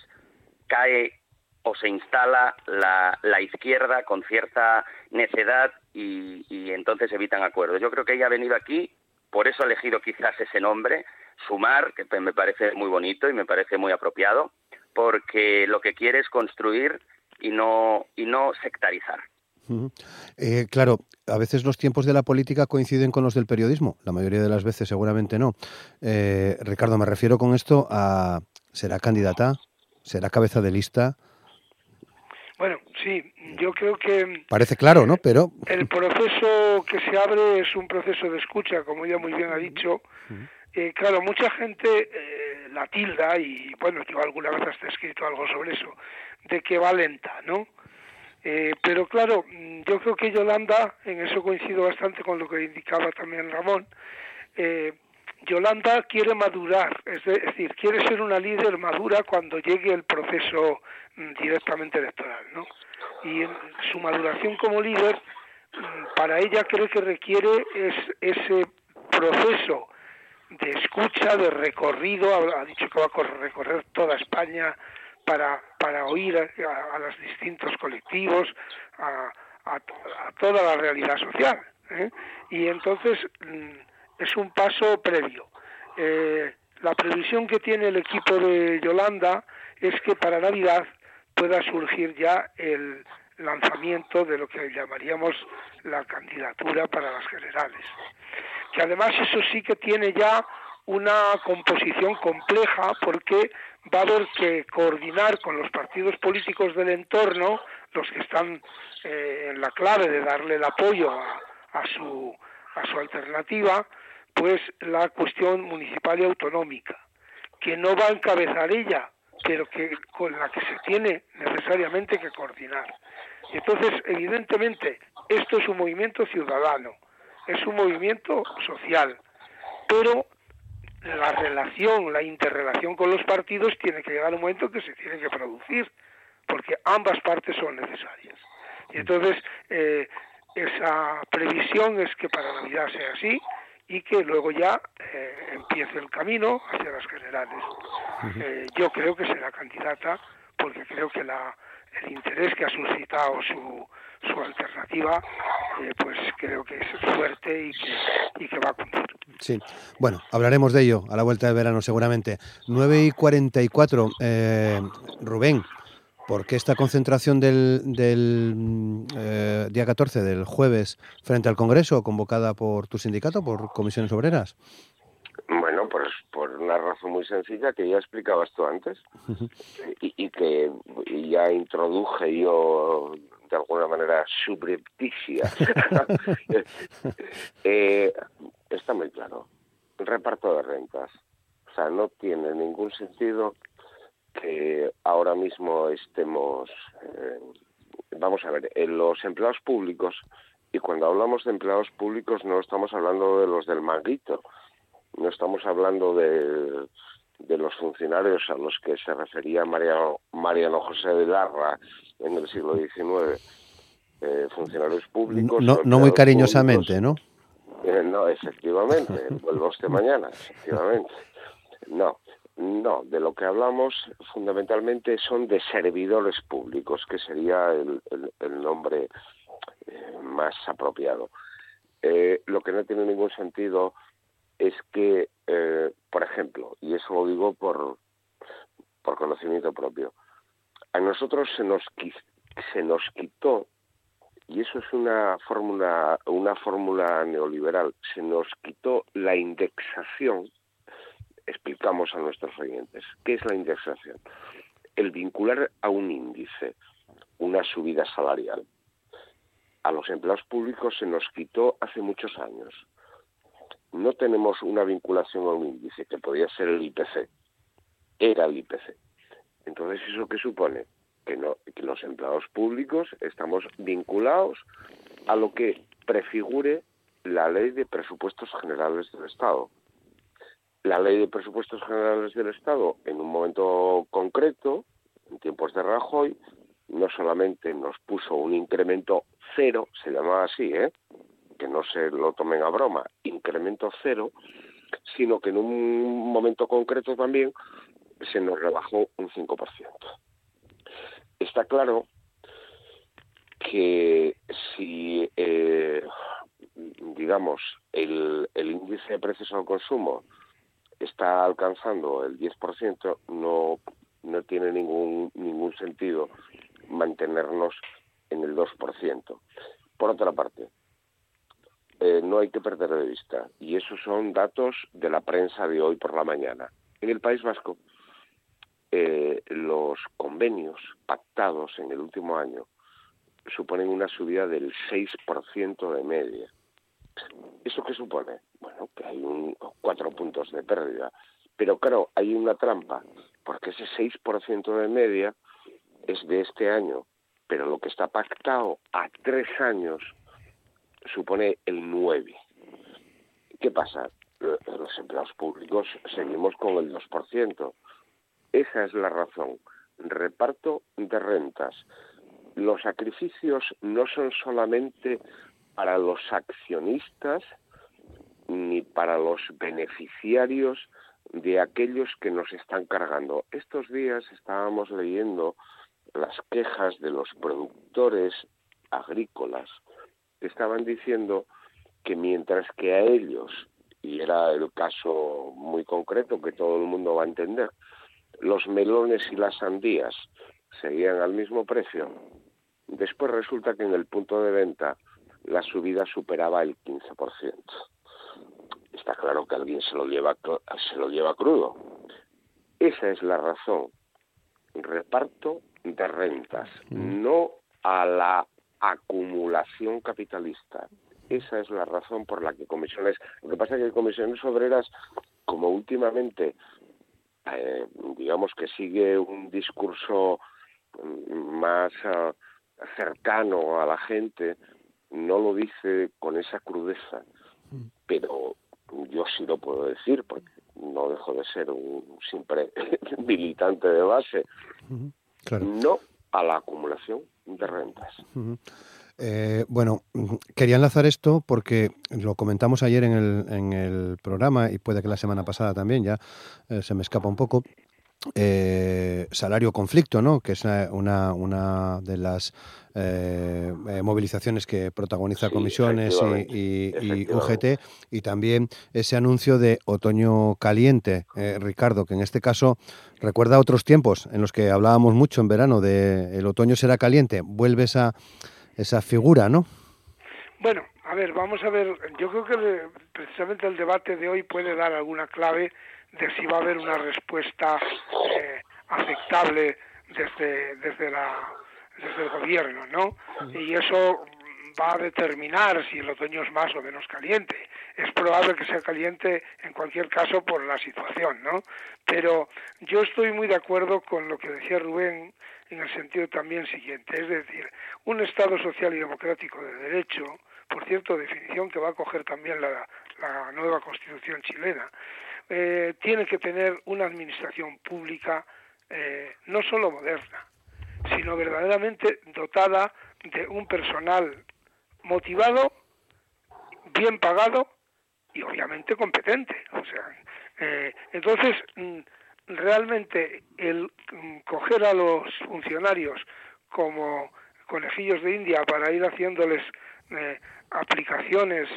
cae o se instala la, izquierda con cierta necedad y, y, entonces evitan acuerdos. Yo creo que ella ha venido aquí, por eso ha elegido quizás ese nombre, Sumar, que me parece muy bonito y me parece muy apropiado, porque lo que quiere es construir y no, y no sectarizar. Eh, claro, a veces los tiempos de la política coinciden con los del periodismo, la mayoría de las veces seguramente no. Eh, Ricardo, me refiero con esto a, ¿será candidata? ¿Será cabeza de lista? Bueno, sí, yo creo que... Parece claro, ¿no? Pero... El proceso que se abre es un proceso de escucha, como ella muy bien ha dicho. Eh, claro, mucha gente eh, la tilda, y bueno, yo alguna vez hasta he escrito algo sobre eso, de que va lenta, ¿no? Eh, pero claro, mm, yo creo que Yolanda, en eso coincido bastante con lo que indicaba también Ramón, eh, Yolanda quiere madurar, es, decir, quiere ser una líder madura cuando llegue el proceso mm, directamente electoral, ¿no? Y su maduración como líder, mm, para ella creo que requiere es, ese proceso de escucha, de recorrido, ha, dicho que va a recorrer toda España para, para oír a, los distintos colectivos, a, a, toda la realidad social. ¿eh? Y entonces mm, es un paso previo. Eh, la previsión que tiene el equipo de Yolanda es que para Navidad pueda surgir ya el lanzamiento de lo que llamaríamos la candidatura para las generales. Que además eso sí que tiene ya una composición compleja porque va a haber que coordinar con los partidos políticos del entorno, los que están eh, en la clave de darle el apoyo a, su, a su alternativa, pues la cuestión municipal y autonómica, que no va a encabezar ella, pero que con la que se tiene necesariamente que coordinar. Entonces, evidentemente, esto es un movimiento ciudadano, es un movimiento social, pero la relación, la interrelación con los partidos tiene que llegar un momento que se tiene que producir, porque ambas partes son necesarias. Y entonces, eh, esa previsión es que para Navidad sea así y que luego ya eh, empiece el camino hacia las generales. Eh, yo creo que será candidata porque creo que la, el interés que ha suscitado su, su alternativa, eh, pues creo que es fuerte y que, y que va a cumplir. Sí, bueno, hablaremos de ello a la vuelta del verano seguramente. 9 y 44, eh, Rubén, ¿por qué esta concentración del, del eh, día 14, del jueves, frente al Congreso, convocada por tu sindicato, por comisiones obreras? Por una razón muy sencilla que ya explicabas tú antes y, y que ya introduje yo de alguna manera subrepticia. <laughs> eh, está muy claro. Reparto de rentas. O sea, no tiene ningún sentido que ahora mismo estemos, eh, vamos a ver, en los empleados públicos, y cuando hablamos de empleados públicos no estamos hablando de los del manguito, no estamos hablando de, de los funcionarios a los que se refería Mariano, Mariano José de Larra en el siglo XIX, eh, funcionarios públicos. No, no muy cariñosamente, ¿no? Eh, no, efectivamente, <laughs> vuelvo usted mañana, efectivamente. No, no, de lo que hablamos fundamentalmente son de servidores públicos, que sería el, el, nombre eh, más apropiado. Eh, lo que no tiene ningún sentido es que, eh, por ejemplo, y eso lo digo por, por conocimiento propio, a nosotros se nos, se nos quitó, y eso es una fórmula, una fórmula neoliberal, se nos quitó la indexación, explicamos a nuestros oyentes, ¿qué es la indexación? El vincular a un índice una subida salarial. A los empleados públicos se nos quitó hace muchos años. No tenemos una vinculación a un índice, que podía ser el IPC. Era el IPC. Entonces, ¿eso qué supone? Que, no, que los empleados públicos estamos vinculados a lo que prefigure la ley de presupuestos generales del Estado. La ley de presupuestos generales del Estado, en un momento concreto, en tiempos de Rajoy, no solamente nos puso un incremento cero, se llamaba así, ¿eh? Que no se lo tomen a broma, incremento cero, sino que en un momento concreto también se nos rebajó un 5%. Está claro que si, eh, digamos, el, índice de precios al consumo está alcanzando el 10%, no, no tiene ningún, ningún sentido mantenernos en el 2%. Por otra parte, eh, no hay que perder de vista, y esos son datos de la prensa de hoy por la mañana. En el País Vasco, eh, los convenios pactados en el último año suponen una subida del 6% de media. ¿Eso qué supone? Bueno, que hay un, cuatro puntos de pérdida. Pero claro, hay una trampa, porque ese 6% de media es de este año, pero lo que está pactado a tres años supone el 9. ¿Qué pasa? Los empleados públicos seguimos con el 2%. Esa es la razón. Reparto de rentas. Los sacrificios no son solamente para los accionistas ni para los beneficiarios de aquellos que nos están cargando. Estos días estábamos leyendo las quejas de los productores agrícolas estaban diciendo que mientras que a ellos, y era el caso muy concreto que todo el mundo va a entender, los melones y las sandías seguían al mismo precio, después resulta que en el punto de venta la subida superaba el 15%. Está claro que alguien se lo lleva, se lo lleva crudo. Esa es la razón. Reparto de rentas, no a la acumulación capitalista. Esa es la razón por la que comisiones. Lo que pasa es que comisiones obreras, como últimamente, eh, digamos que sigue un discurso mm, más ah, cercano a la gente, no lo dice con esa crudeza, mm. pero yo sí lo puedo decir porque no dejo de ser un simple <laughs> militante de base. No a la acumulación de rentas. Eh, bueno, quería enlazar esto porque lo comentamos ayer en el, en el programa y puede que la semana pasada también, ya eh, se me escapa un poco. Eh, salario conflicto, ¿no? que es una, una de las eh, eh, movilizaciones que protagoniza Comisiones y, UGT, y también ese anuncio de otoño caliente, Ricardo, que en este caso recuerda otros tiempos en los que hablábamos mucho en verano de el otoño será caliente, vuelve esa, esa figura, ¿no? Bueno, a ver, vamos a ver, yo creo que precisamente el debate de hoy puede dar alguna clave de si va a haber una respuesta eh, aceptable desde, desde, la, desde el gobierno, ¿no? Y eso va a determinar si el otoño es más o menos caliente. Es probable que sea caliente en cualquier caso por la situación, ¿no? Pero yo estoy muy de acuerdo con lo que decía Rubén en el sentido también siguiente, es decir, un Estado social y democrático de derecho, por cierto, definición que va a coger también la, la nueva Constitución chilena, eh, tiene que tener una administración pública eh, no solo moderna, sino verdaderamente dotada de un personal motivado, bien pagado y obviamente competente. O sea, eh, entonces mm, realmente el mm, coger a los funcionarios como conejillos de India para ir haciéndoles aplicaciones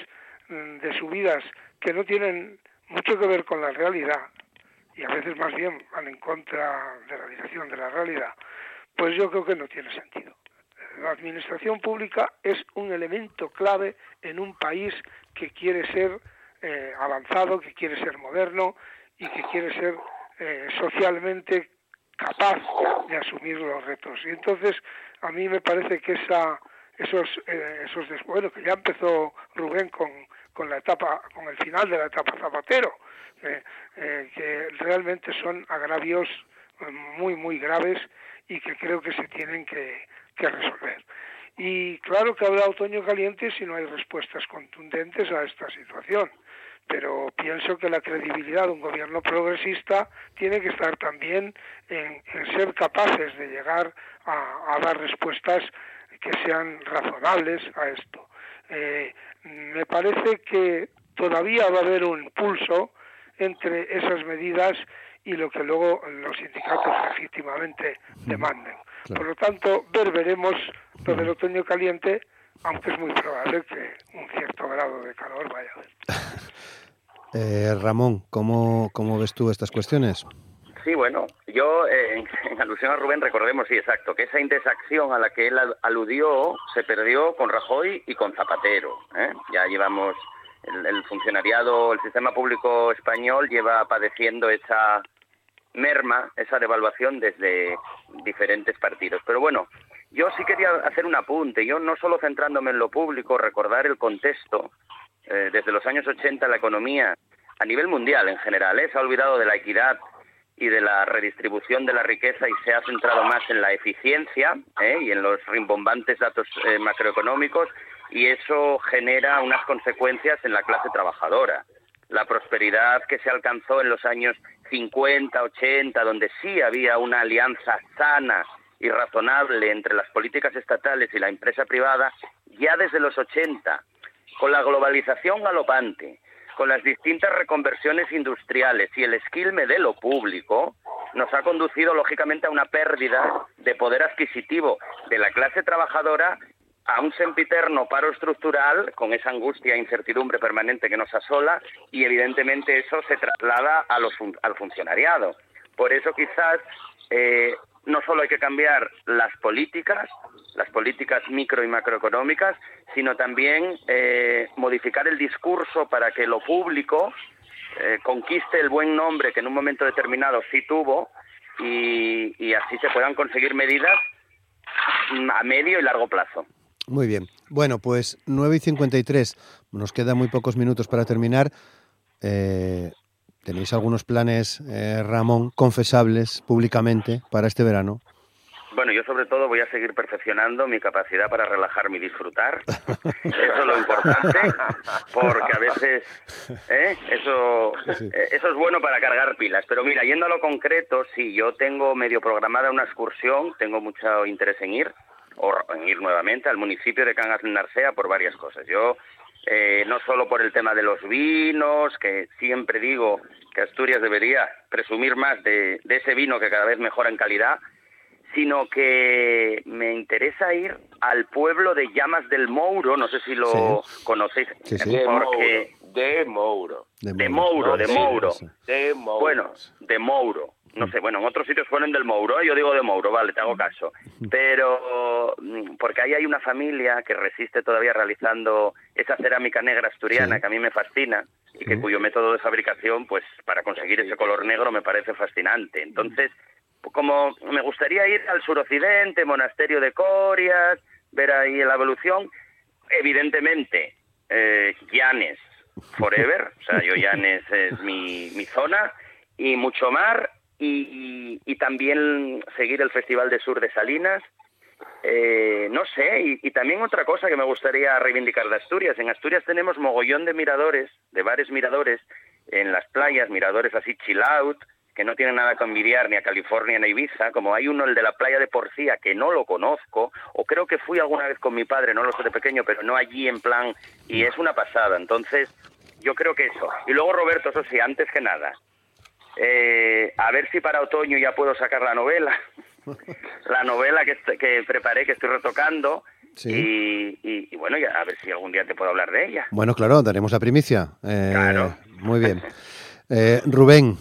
mm, de subidas que no tienen mucho que ver con la realidad y a veces más bien van en contra de la dirección de la realidad, pues yo creo que no tiene sentido. La administración pública es un elemento clave en un país que quiere ser eh, avanzado, que quiere ser moderno y que quiere ser eh, socialmente capaz de asumir los retos. Y entonces a mí me parece que esa, esos, eh, esos bueno, que ya empezó Rubén con con la etapa, con el final de la etapa Zapatero, eh, eh, que realmente son agravios eh, muy muy graves y que creo que se tienen que, resolver. Y claro que habrá otoño caliente si no hay respuestas contundentes a esta situación pero pienso que la credibilidad de un gobierno progresista tiene que estar también en, ser capaces de llegar a, dar respuestas que sean razonables a esto. Me parece que todavía va a haber un pulso entre esas medidas y lo que luego los sindicatos legítimamente demanden. Por lo tanto, ver veremos lo del otoño caliente, aunque es muy probable que un cierto grado de calor vaya a haber. <laughs> Eh, Ramón, ¿cómo, ¿cómo ves tú estas cuestiones? Sí, bueno, yo eh, <laughs> en, alusión a Rubén recordemos, sí, exacto, que esa indexación a la que él aludió se perdió con Rajoy y con Zapatero. ¿eh? Ya llevamos, el, funcionariado, el sistema público español lleva padeciendo esa merma, esa devaluación desde diferentes partidos. Pero bueno, yo sí quería hacer un apunte, yo no solo centrándome en lo público, recordar el contexto eh, desde los años 80 la economía a nivel mundial en general ¿eh? se ha olvidado de la equidad y de la redistribución de la riqueza y se ha centrado más en la eficiencia ¿eh? y en los rimbombantes datos macroeconómicos y eso genera unas consecuencias en la clase trabajadora. La prosperidad que se alcanzó en los años 50, 80, donde sí había una alianza sana y razonable entre las políticas estatales y la empresa privada, ya desde los 80 con la globalización galopante, con las distintas reconversiones industriales y el esquilme de lo público, nos ha conducido lógicamente a una pérdida de poder adquisitivo de la clase trabajadora a un sempiterno paro estructural con esa angustia e incertidumbre permanente que nos asola y evidentemente eso se traslada a los, al funcionariado. Por eso quizás eh, no solo hay que cambiar las políticas, las políticas micro y macroeconómicas, sino también eh, modificar el discurso para que lo público eh, conquiste el buen nombre que en un momento determinado sí tuvo y, y así se puedan conseguir medidas a medio y largo plazo. Muy bien. Bueno, pues 9 y 53. Nos quedan muy pocos minutos para terminar. Eh, ¿Tenéis algunos planes, eh, Ramón, confesables públicamente para este verano? Bueno, yo sobre todo voy a seguir perfeccionando mi capacidad para relajarme y disfrutar. <laughs> Eso es lo importante, porque a veces ¿eh? eso, eh, eso es bueno para cargar pilas. Pero mira, yendo a lo concreto, sí, yo tengo medio programada una excursión, tengo mucho interés en ir, o en ir nuevamente al municipio de Cangas de Narcea por varias cosas. Yo eh, no solo por el tema de los vinos, que siempre digo que Asturias debería presumir más de, ese vino que cada vez mejora en calidad, sino que me interesa ir al pueblo de Llamas del Mouro, no sé si lo conocéis, porque de Mouro, de Mouro, de Mouro, de Mouro, bueno, de Mouro, no sé, bueno, en otros sitios ponen del Mouro, ¿eh? yo digo de Mouro, vale, te hago caso. Pero mm, porque ahí hay una familia que resiste todavía realizando esa cerámica negra asturiana que a mí me fascina y que cuyo método de fabricación, pues para conseguir ese color negro me parece fascinante. Entonces, como me gustaría ir al suroccidente, monasterio de Corias, ver ahí la evolución, evidentemente, eh, Llanes forever, o sea, yo Llanes es mi, mi zona, y mucho mar y, también seguir el Festival de Sur de Salinas. Eh, no sé, y, también otra cosa que me gustaría reivindicar de Asturias. En Asturias tenemos mogollón de miradores, de bares miradores en las playas, miradores así chill out, que no tienen nada que envidiar ni a California ni a Ibiza, como hay uno, el de la playa de Porcía, que no lo conozco, o creo que fui alguna vez con mi padre, no lo sé de pequeño, pero no allí en plan, y es una pasada. Entonces, yo creo que eso. Y luego, Roberto, eso sí, antes que nada, eh, a ver si para otoño ya puedo sacar la novela. La novela que, que preparé, que estoy retocando. Y, bueno, ya, a ver si algún día te puedo hablar de ella. Bueno, claro, daremos la primicia. Eh, claro. Muy bien. Eh, Rubén,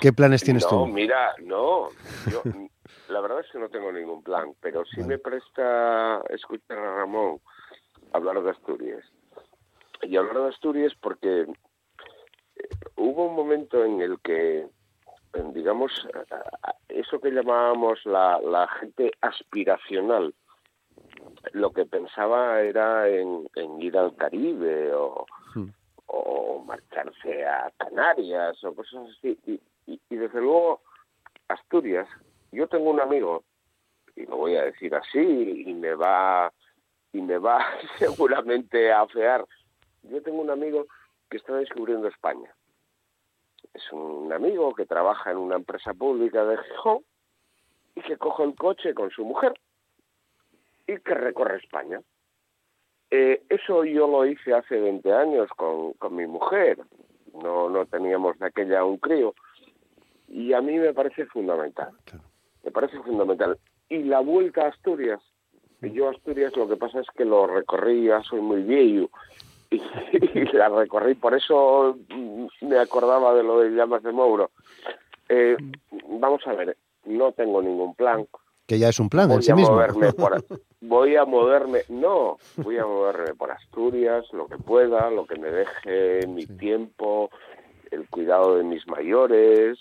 ¿qué planes tienes no, tú? Mira, no, <laughs> la verdad es que no tengo ningún plan, pero sí me presta escuchar a Ramón hablar de Asturias. Y hablar de Asturias porque hubo un momento en el que, digamos, eso que llamábamos la, gente aspiracional, lo que pensaba era en, ir al Caribe hmm. o, marcharse a Canarias o cosas así. Y, y, desde luego, Asturias, yo tengo un amigo y lo voy a decir así, y me va, y me va <laughs> seguramente a afear. Yo tengo un amigo que está descubriendo España. Es un amigo que trabaja en una empresa pública de Gijón y que coge el coche con su mujer y que recorre España. Eh, eso yo lo hice hace 20 años con, con mi mujer. No, no teníamos de aquella un crío. Y a mí me parece fundamental. Me parece fundamental. Y la vuelta a Asturias, yo Asturias lo que pasa es que lo recorrí, ya soy muy viejo, <laughs> y, la recorrí, por eso me acordaba de lo de Llamas de Mouro. Eh, vamos a ver, no tengo ningún plan. Que ya es un plan voy en sí mismo. Por, <laughs> voy a moverme, no, voy a moverme por Asturias, lo que pueda, lo que me deje mi tiempo, el cuidado de mis mayores,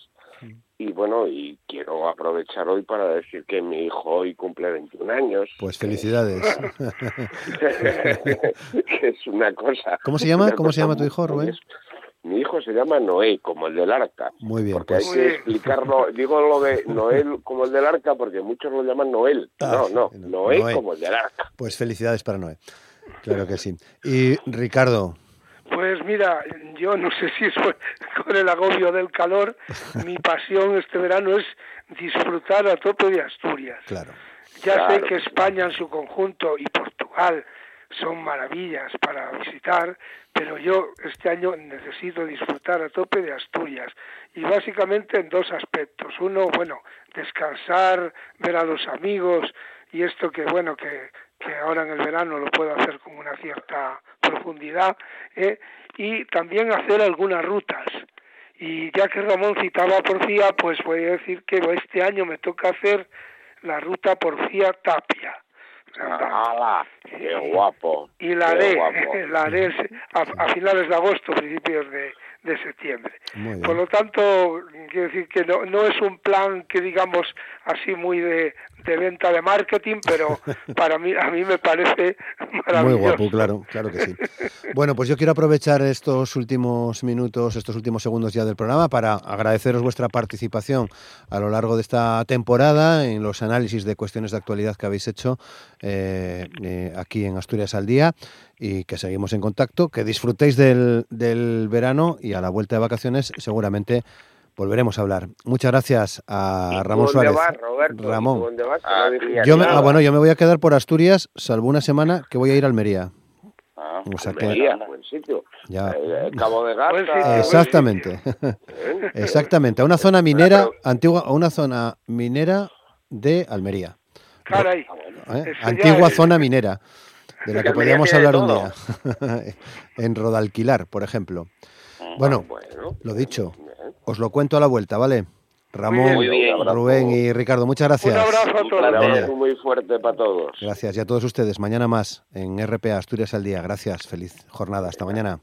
y bueno, y quiero aprovechar hoy para decir que mi hijo hoy cumple 21 años. Pues felicidades. <laughs> que es una cosa. ¿Cómo se llama? ¿Cómo se llama tu hijo, Rubén? Mi hijo se llama Noé, como el del arca. Muy bien, Porque pues hay que explicarlo. Digo lo de Noel como el del arca porque muchos lo llaman Noel. Ah, no, no, no, Noé, Noé. como el del arca. Pues felicidades para Noé. Claro que sí. Y Ricardo, Pues mira, yo no sé si es por- con el agobio del calor, mi <laughs> pasión este verano es disfrutar a tope de Asturias. claro. Ya sé que España en su conjunto y Portugal son maravillas para visitar, pero yo este año necesito disfrutar a tope de Asturias y básicamente en dos aspectos. Uno, bueno, descansar, ver a los amigos y esto que bueno que, que ahora en el verano lo puedo hacer con una cierta profundidad ¿eh? y también hacer algunas rutas. Y ya que Ramón citaba a Porfía, pues voy a decir que este año me toca hacer la ruta Porfía Tapia. ¡Hala! ¡Qué guapo! Y la haré, <laughs> la haré a, a finales de agosto, principios de, de septiembre. Por lo tanto, quiero decir que no, no es un plan que digamos así muy de, de venta de marketing, pero <laughs> para mí a mí me parece Muy maravilloso. guapo, claro, claro que sí. Bueno, pues yo quiero aprovechar estos últimos minutos, estos últimos segundos ya del programa para agradeceros vuestra participación a lo largo de esta temporada en los análisis de cuestiones de actualidad que habéis hecho eh, eh, aquí en Asturias al Día y que seguimos en contacto, que disfrutéis del, del verano y a la vuelta de vacaciones seguramente volveremos a hablar. Muchas gracias a ¿Y Ramón Suárez. vas, Roberto? ¿Y tú Ramón. dónde vas? Ah, Yo me, ah, bueno, yo me voy a quedar por Asturias, salvo una semana que voy a ir a Almería. Ah, O sea que- Almería, buen sitio. Ya. Eh, Cabo de sitio. Exactamente, <laughs> ¿eh? exactamente, a una zona minera antigua, a una zona minera de Almería, Caray, Ah. ¿eh? Antigua es- zona minera, de la que podríamos hablar un día, <laughs> en Rodalquilar, por ejemplo. Bueno, Bueno, lo dicho. Os lo cuento a la vuelta, ¿vale? Ramón, Muy bien. Rubén y Ricardo, muchas gracias. un abrazo a Un todos. Un placer. abrazo muy fuerte para todos. Gracias y a todos ustedes. Mañana más en RPA Asturias al Día. Gracias, feliz jornada. Hasta mañana.